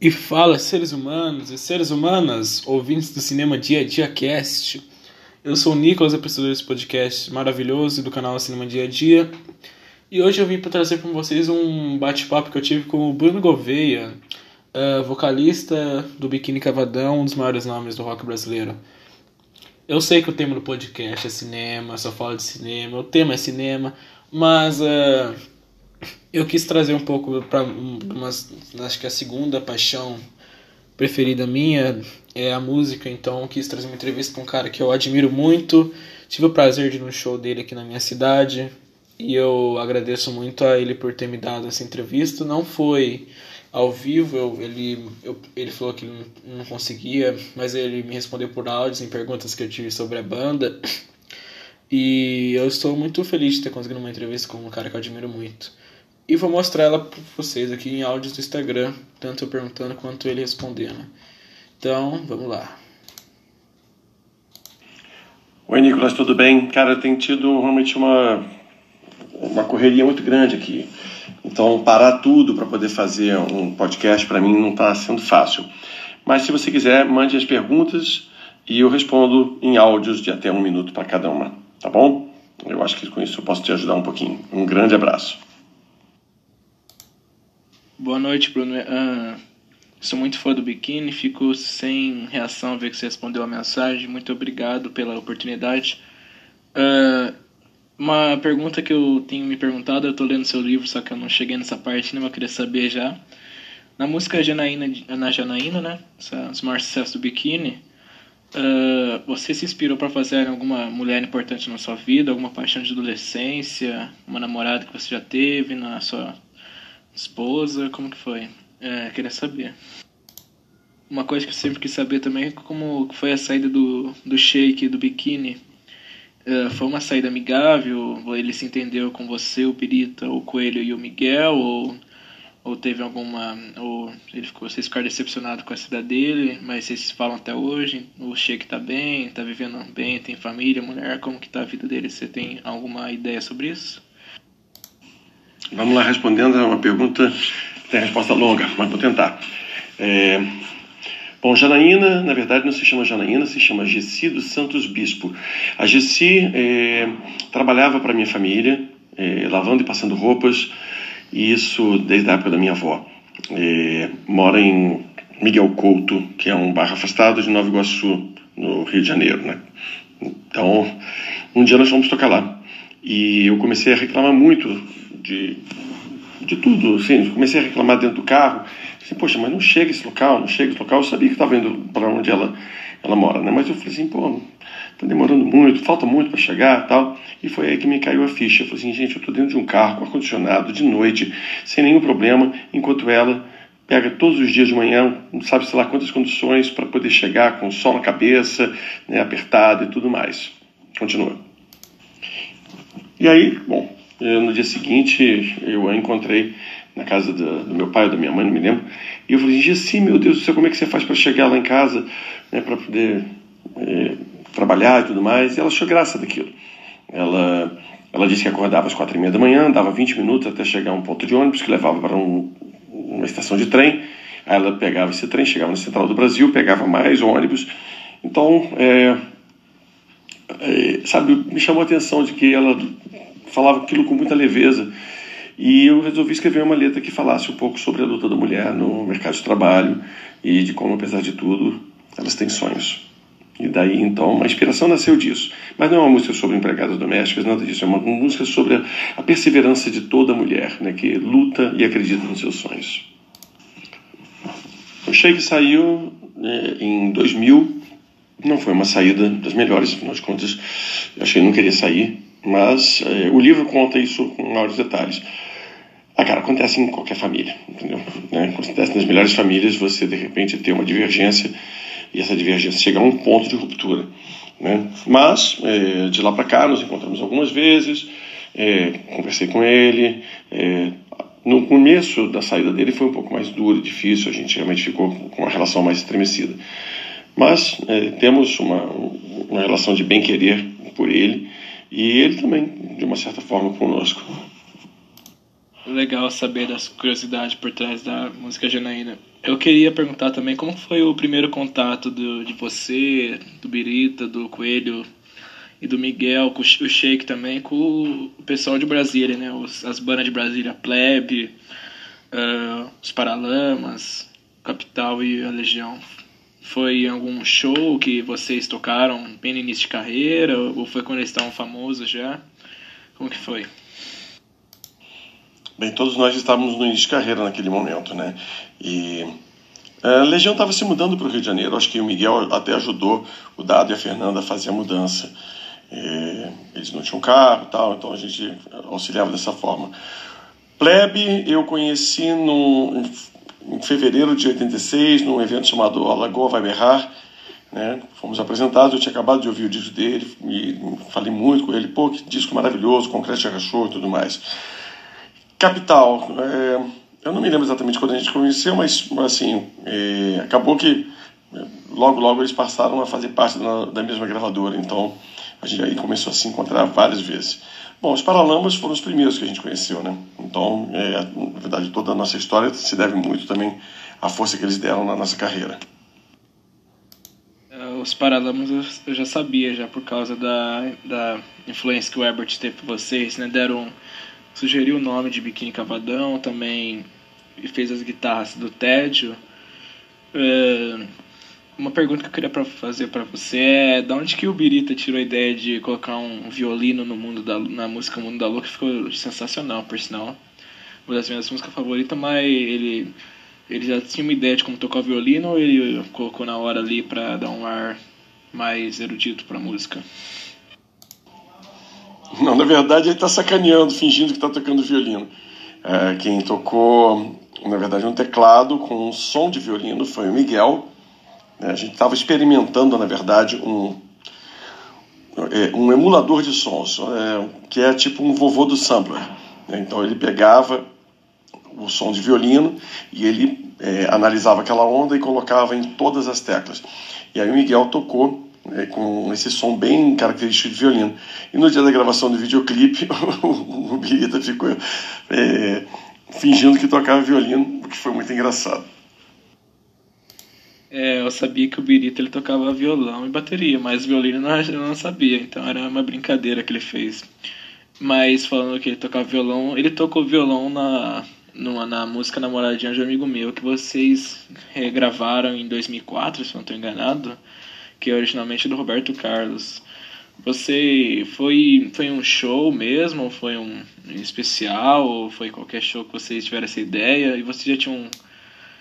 E fala, seres humanos e seres humanas, ouvintes do Cinema Dia a Dia Cast. Eu sou o Nicolas, apresentador desse podcast maravilhoso do canal Cinema Dia a Dia. E hoje eu vim para trazer para vocês um bate-papo que eu tive com o Bruno Gouveia, uh, vocalista do Biquíni Cavadão, um dos maiores nomes do rock brasileiro. Eu sei que o tema do podcast é cinema, só falo de cinema, o tema é cinema, mas uh, eu quis trazer um pouco para acho que a segunda paixão preferida minha é a música, então quis trazer uma entrevista com um cara que eu admiro muito. Tive o prazer de ir no show dele aqui na minha cidade e eu agradeço muito a ele por ter me dado essa entrevista. Não foi ao vivo, eu, ele, eu, ele falou que não, não conseguia, mas ele me respondeu por áudios em perguntas que eu tive sobre a banda. E eu estou muito feliz de ter conseguido uma entrevista com um cara que eu admiro muito. E vou mostrar ela para vocês aqui em áudios do Instagram, tanto eu perguntando quanto ele respondendo. Então, vamos lá. Oi, Nicolas, tudo bem? Cara, tem tido realmente uma, uma correria muito grande aqui. Então, parar tudo para poder fazer um podcast para mim não está sendo fácil. Mas se você quiser, mande as perguntas e eu respondo em áudios de até um minuto para cada uma, tá bom? Eu acho que com isso eu posso te ajudar um pouquinho. Um grande abraço. Boa noite, Bruno. Uh, sou muito fã do biquíni, fico sem reação ver que você respondeu a mensagem. Muito obrigado pela oportunidade. Uh, uma pergunta que eu tenho me perguntado, eu estou lendo seu livro, só que eu não cheguei nessa parte, né? Mas eu queria saber já. Na música Janaína, na Janaína, né? Os maiores sucessos do biquíni. Uh, você se inspirou para fazer alguma mulher importante na sua vida, alguma paixão de adolescência, uma namorada que você já teve na sua esposa, como que foi? É, queria saber. Uma coisa que eu sempre quis saber também é como foi a saída do, do shake, do biquíni. É, foi uma saída amigável? Ele se entendeu com você, o Pirita, o Coelho e o Miguel? Ou, ou teve alguma... Ou ele ficou, vocês ficaram decepcionados com a cidade dele, mas vocês falam até hoje? O shake tá bem, tá vivendo bem, tem família, mulher? Como que tá a vida dele? Você tem alguma ideia sobre isso? Vamos lá, respondendo a uma pergunta, tem resposta longa, mas vou tentar. É... Bom, Janaína, na verdade, não se chama Janaína, se chama Gessi dos Santos Bispo. A Gessi é, trabalhava para minha família, é, lavando e passando roupas, e isso desde a época da minha avó. É, mora em Miguel Couto, que é um bairro afastado de Nova Iguaçu, no Rio de Janeiro, né? Então, um dia nós fomos tocar lá. E eu comecei a reclamar muito de, de tudo. Assim, comecei a reclamar dentro do carro. Assim, Poxa, mas não chega esse local, não chega esse local. Eu sabia que estava indo para onde ela, ela mora, né? Mas eu falei assim, pô, tá demorando muito, falta muito para chegar tal. E foi aí que me caiu a ficha. Eu falei assim, gente, eu estou dentro de um carro com ar-condicionado, de noite, sem nenhum problema, enquanto ela pega todos os dias de manhã, não sabe sei lá quantas condições para poder chegar com o sol na cabeça, né, apertado e tudo mais. Continua. E aí, bom, no dia seguinte, eu a encontrei na casa do, do, meu pai ou da minha mãe, não me lembro. E eu falei, Gessi, meu Deus do céu, como é que você faz para chegar lá em casa, né, para poder é, trabalhar e tudo mais? E ela achou graça daquilo. Ela, ela disse que acordava às quatro e meia da manhã, dava 20 minutos até chegar a um ponto de ônibus que levava para um, uma estação de trem. Aí ela pegava esse trem, chegava na Central do Brasil, pegava mais ônibus. Então, é, é, sabe, me chamou a atenção de que ela falava aquilo com muita leveza. E eu resolvi escrever uma letra que falasse um pouco sobre a luta da mulher no mercado de trabalho e de como, apesar de tudo, elas têm sonhos. E daí, então, uma inspiração nasceu disso. Mas não é uma música sobre empregadas domésticas, nada disso. É uma música sobre a perseverança de toda mulher, né, que luta e acredita nos seus sonhos. O Shake saiu é, em 2000. Não foi uma saída das melhores, afinal de contas, eu achei que não queria sair mas é, o livro conta isso com maiores detalhes. Ah, cara, acontece em qualquer família, entendeu? Né? Acontece nas melhores famílias você, de repente, ter uma divergência e essa divergência chega a um ponto de ruptura. Né? Mas, é, de lá para cá, nos encontramos algumas vezes, é, conversei com ele. No começo da saída dele foi um pouco mais duro, difícil, a gente realmente ficou com uma relação mais estremecida. Mas temos uma, uma relação de bem-querer por ele e ele também, de uma certa forma, conosco. Legal saber das curiosidades por trás da música Janaína. Eu queria perguntar também como foi o primeiro contato do, de você, do Birita, do Coelho e do Miguel, com o Sheik também, com o pessoal de Brasília, né? Os, as bandas de Brasília, Plebe, uh, os Paralamas, Capital e a Legião. Foi algum show que vocês tocaram bem no início de carreira? Ou foi quando eles estavam famosos já? Como que foi? Bem, todos nós estávamos no início de carreira naquele momento, né? E a Legião estava se mudando para o Rio de Janeiro. Acho que o Miguel até ajudou o Dado e a Fernanda a fazer a mudança. E eles não tinham carro tal, então a gente auxiliava dessa forma. Plebe eu conheci no, em fevereiro de 86, num evento chamado Alagoa Vai Berrar. Né? Fomos apresentados, eu tinha acabado de ouvir o disco dele e falei muito com ele. Pô, que disco maravilhoso, Concreto Cachorro e tudo mais. Capital. É, eu não me lembro exatamente quando a gente conheceu, mas assim, é, acabou que é, logo, logo eles passaram a fazer parte da, da, mesma gravadora, então a gente aí começou a se encontrar várias vezes. Bom, os Paralamas foram os primeiros que a gente conheceu, né? Então, é, na verdade, toda a nossa história se deve muito também à força que eles deram na nossa carreira. É, os Paralamas eu já sabia, já por causa da, da influência que o Herbert teve por vocês, né? Deram sugeriu o nome de Biquíni Cavadão, também fez as guitarras do Tédio. É, uma pergunta que eu queria pra fazer para você é da onde que o Birita tirou a ideia de colocar um violino no mundo da, na música Mundo da Lua, que ficou sensacional, por sinal. Uma das minhas músicas favoritas, mas ele, ele já tinha uma ideia de como tocar o violino ou ele colocou na hora ali para dar um ar mais erudito pra música? Não, na verdade ele está sacaneando, fingindo que está tocando violino. É, quem tocou, na verdade, um teclado com um som de violino foi o Miguel. É, a gente estava experimentando, na verdade, um, é, um emulador de sons, é, que é tipo um vovô do sampler. Então ele pegava o som de violino e ele é, analisava aquela onda e colocava em todas as teclas. E aí o Miguel tocou é, com esse som bem característico de violino. E no dia da gravação do videoclipe, o Birita ficou é, fingindo que tocava violino, o que foi muito engraçado. É, eu sabia que o Birita ele tocava violão e bateria, mas violino não, eu não sabia, então era uma brincadeira que ele fez. Mas falando que ele tocava violão, ele tocou violão na, numa, na música Namoradinha de um amigo meu, que vocês regravaram em 2004, se não estou enganado que é originalmente do Roberto Carlos. Você foi foi um show mesmo, foi um especial, ou foi qualquer show que vocês tiveram essa ideia e vocês já tinham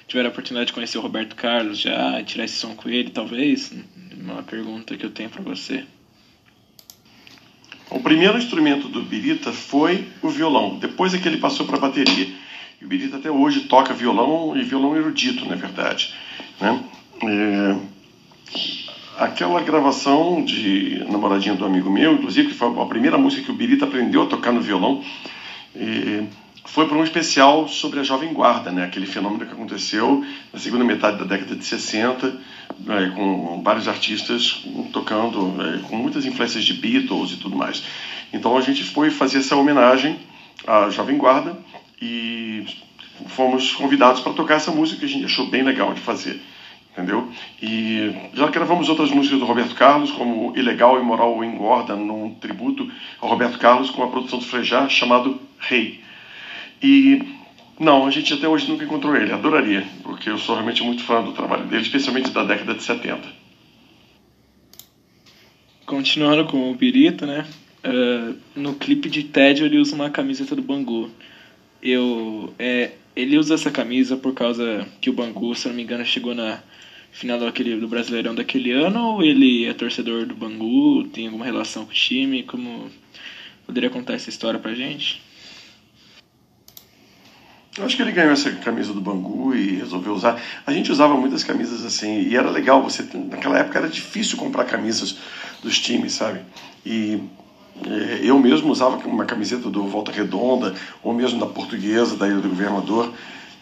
tiveram a oportunidade de conhecer o Roberto Carlos já, tirar esse som com ele, talvez? Uma pergunta que eu tenho para você. O primeiro instrumento do Birita foi o violão, depois é que ele passou para a bateria. E o Birita até hoje toca violão e violão erudito, na verdade. Né? É aquela gravação de Namoradinha do Amigo Meu, inclusive, que foi a primeira música que o Birita aprendeu a tocar no violão, foi para um especial sobre a Jovem Guarda, né? aquele fenômeno que aconteceu na segunda metade da década de 60, né? com vários artistas tocando, né? com muitas influências de Beatles e tudo mais. Então a gente foi fazer essa homenagem à Jovem Guarda e fomos convidados para tocar essa música que a gente achou bem legal de fazer entendeu? E já gravamos outras músicas do Roberto Carlos, como Ilegal, Imoral ou Engorda, num tributo ao Roberto Carlos com a produção do Frejá, chamado Rei. E não, a gente até hoje nunca encontrou ele, adoraria, porque eu sou realmente muito fã do trabalho dele, especialmente da década de 70. Continuando com o Birita, né? Uh, no clipe de Ted ele usa uma camiseta do Bangu. Eu, é, ele usa essa camisa por causa que o Bangu, se não me engano, chegou na final daquele, do Brasileirão daquele ano ou ele é torcedor do Bangu, tem alguma relação com o time? Como poderia contar essa história pra gente? Eu acho que ele ganhou essa camisa do Bangu e resolveu usar. A gente usava muitas camisas assim, e era legal, você naquela época era difícil comprar camisas dos times, sabe? E é, eu mesmo usava uma camiseta do Volta Redonda, ou mesmo da Portuguesa, da Ilha do Governador.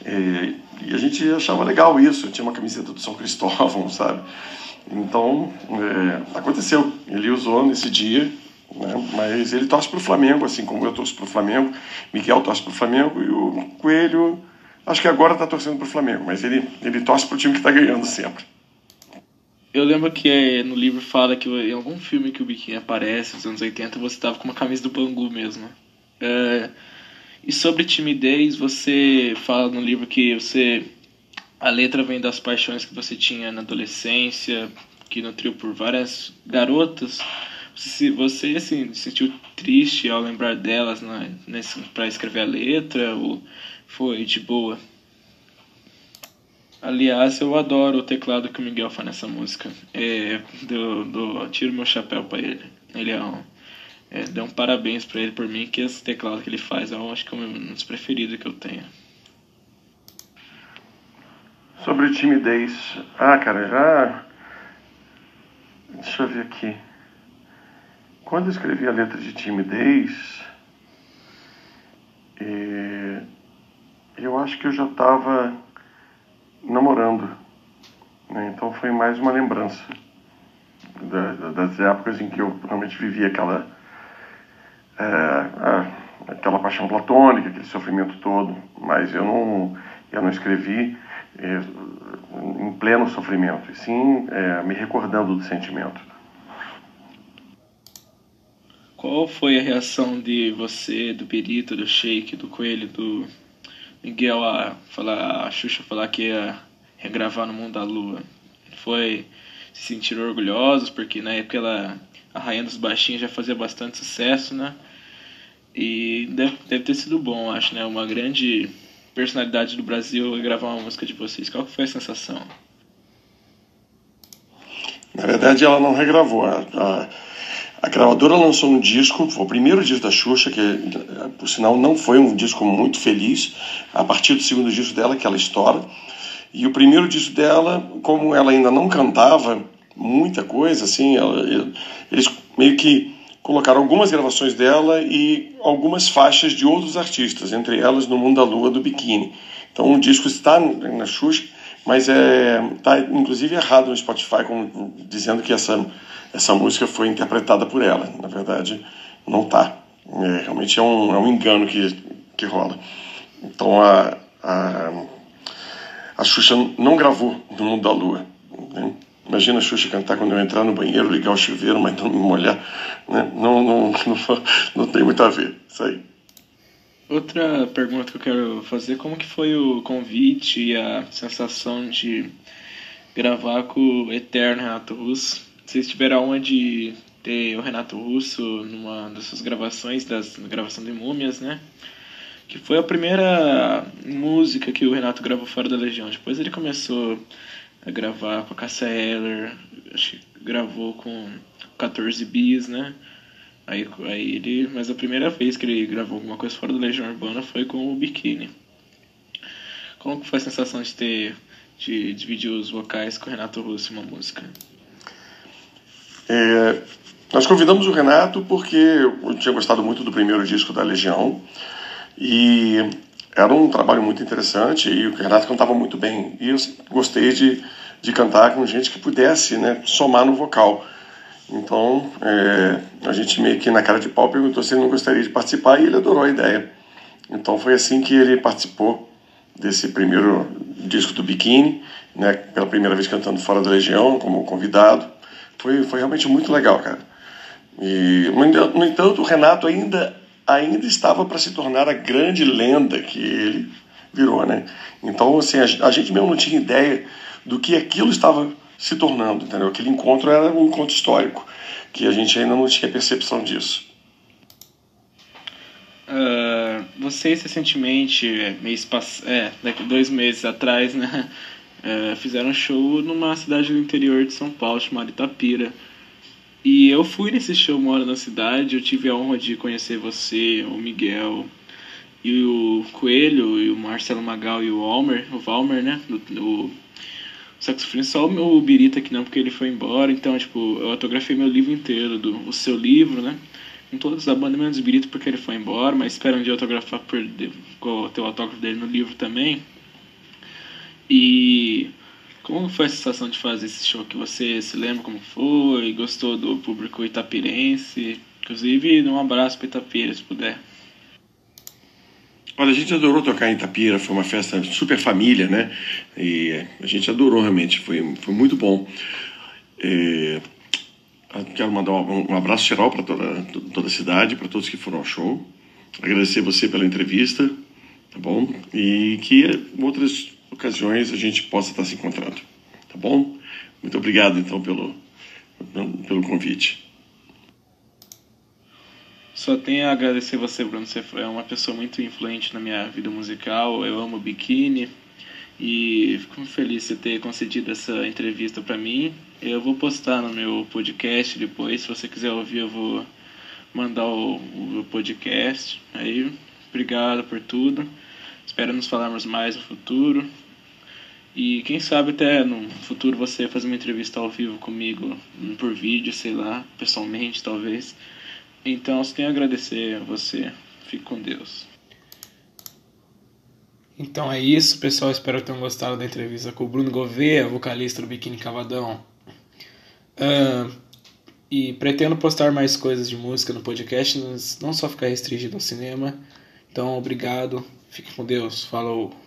É, e a gente achava legal isso. Eu tinha uma camiseta do São Cristóvão, sabe? Então, é, aconteceu. Ele usou nesse dia Né? Mas ele torce para o Flamengo, assim como eu torço para o Flamengo. Miguel torce para o Flamengo e o Coelho, acho que agora está torcendo para o Flamengo, mas ele, ele torce para o time que está ganhando sempre. Eu lembro que é, no livro fala que em algum filme que o Biquinho aparece, nos anos 80, você estava com uma camisa do Bangu mesmo. É, e sobre timidez, você fala no livro que você a letra vem das paixões que você tinha na adolescência, que nutriu por várias garotas. Se você assim, se sentiu triste ao lembrar delas né, para escrever a letra ou foi de boa? Aliás, eu adoro o teclado que o Miguel faz nessa música. É, do, do, tiro meu chapéu para ele. Ele é um. É, dá um parabéns para ele por mim, que esse teclado que ele faz eu acho que é um dos preferidos que eu tenho. Sobre timidez. Ah, cara, já. Deixa eu ver aqui. Quando eu escrevi a letra de timidez, é, eu acho que eu já estava namorando. Né? Então foi mais uma lembrança da, das épocas em que eu realmente vivia aquela, é, aquela paixão platônica, aquele sofrimento todo. Mas eu não, eu não escrevi é, em pleno sofrimento, e sim é, me recordando do sentimento. Qual foi a reação de você, do Perito, do Sheik, do Coelho, do Miguel a falar, a Xuxa falar que ia regravar no Mundo da Lua? Foi se sentir orgulhosos, porque na época ela, a Rainha dos Baixinhos já fazia bastante sucesso, né? E deve, deve ter sido bom, acho, né? Uma grande personalidade do Brasil gravar uma música de vocês. Qual foi a sensação? Na verdade, ela não regravou. A, a, a, gravadora lançou um disco, foi o primeiro disco da Xuxa, que, por sinal, não foi um disco muito feliz. A partir do segundo disco dela, que ela estoura. E o primeiro disco dela, como ela ainda não cantava muita coisa, assim, ela, eles meio que colocaram algumas gravações dela e algumas faixas de outros artistas, entre elas No Mundo da Lua do Biquíni. Então o disco está na Xuxa, mas é tá inclusive errado no Spotify como, dizendo que essa essa música foi interpretada por ela. Na verdade, não tá. É, realmente é um, é um engano que que rola. Então a, a a Xuxa não gravou No Mundo da Lua. Né? Imagina a Xuxa cantar quando eu entrar no banheiro, ligar o chuveiro, mas não me molhar. Né? Não, não, não, não tem muito a ver isso aí. Outra pergunta que eu quero fazer, como que foi o convite e a sensação de gravar com o eterno Renato Russo? Vocês tiveram uma de ter o Renato Russo numa dessas gravações, das gravação de Múmias, né? Que foi a primeira música que o Renato gravou fora da Legião. Depois ele começou a gravar com a Cassia Eller, acho que gravou com 14 Bis, né? Aí, aí ele, mas a primeira vez que ele gravou alguma coisa fora da Legião Urbana foi com o Biquíni. Como foi a sensação de ter de dividir os vocais com o Renato Russo em uma música? É, nós convidamos o Renato porque eu tinha gostado muito do primeiro disco da Legião e era um trabalho muito interessante e o Renato cantava muito bem. E eu gostei de, de cantar com gente que pudesse né, somar no vocal. Então, é, a gente meio que na cara de pau perguntou se ele não gostaria de participar e ele adorou a ideia. Então, foi assim que ele participou desse primeiro disco do Biquíni, né, pela primeira vez cantando fora da Legião, como convidado. Foi, foi realmente muito legal, cara. E, no entanto, o Renato ainda ainda estava para se tornar a grande lenda que ele virou, né? Então, assim, a, gente mesmo não tinha ideia do que aquilo estava se tornando, entendeu? Aquele encontro era um encontro histórico, que a gente ainda não tinha percepção disso. Uh, vocês recentemente, mês pass... é, daqui dois meses atrás, né, uh, fizeram show numa cidade do interior de São Paulo chamada Itapira. E eu fui nesse show Mora na Cidade, eu tive a honra de conhecer você, o Miguel, e o Coelho, e o Marcelo Magal e o Almer, o Valmer, né? O, o saxofonista, só o Birita aqui não, porque ele foi embora. Então, tipo, eu autografei meu livro inteiro, do, o seu livro, né? Com todos da banda, menos o Birita porque ele foi embora, mas espero um dia autografar por, com o teu autógrafo dele no livro também. E como foi a sensação de fazer esse show? Que você se lembra como foi? Gostou do público itapirense? Inclusive, um abraço para Itapira, se puder. Olha, a gente adorou tocar em Itapira, foi uma festa super família, né? E a gente adorou realmente, foi, foi muito bom. É, quero mandar um, abraço geral para toda, toda a cidade, para todos que foram ao show. Agradecer você pela entrevista, tá bom? E que outras ocasiões a gente possa estar se encontrando, tá bom? Muito obrigado, então, pelo, pelo convite. Só tenho a agradecer você, Bruno. Você é uma pessoa muito influente na minha vida musical. Eu amo biquíni e fico feliz de ter concedido essa entrevista para mim. Eu vou postar no meu podcast depois. Se você quiser ouvir, eu vou mandar o, o podcast. Aí, obrigado por tudo. Espero nos falarmos mais no futuro. E quem sabe até no futuro você fazer uma entrevista ao vivo comigo, por vídeo, sei lá, pessoalmente talvez. Então, só tenho a agradecer a você. Fique com Deus. Então é isso, pessoal. Espero que tenham gostado da entrevista com o Bruno Gouveia, vocalista do Biquíni Cavadão. Uh, e pretendo postar mais coisas de música no podcast, não só ficar restringido ao cinema. Então, obrigado. Fique com Deus. Falou.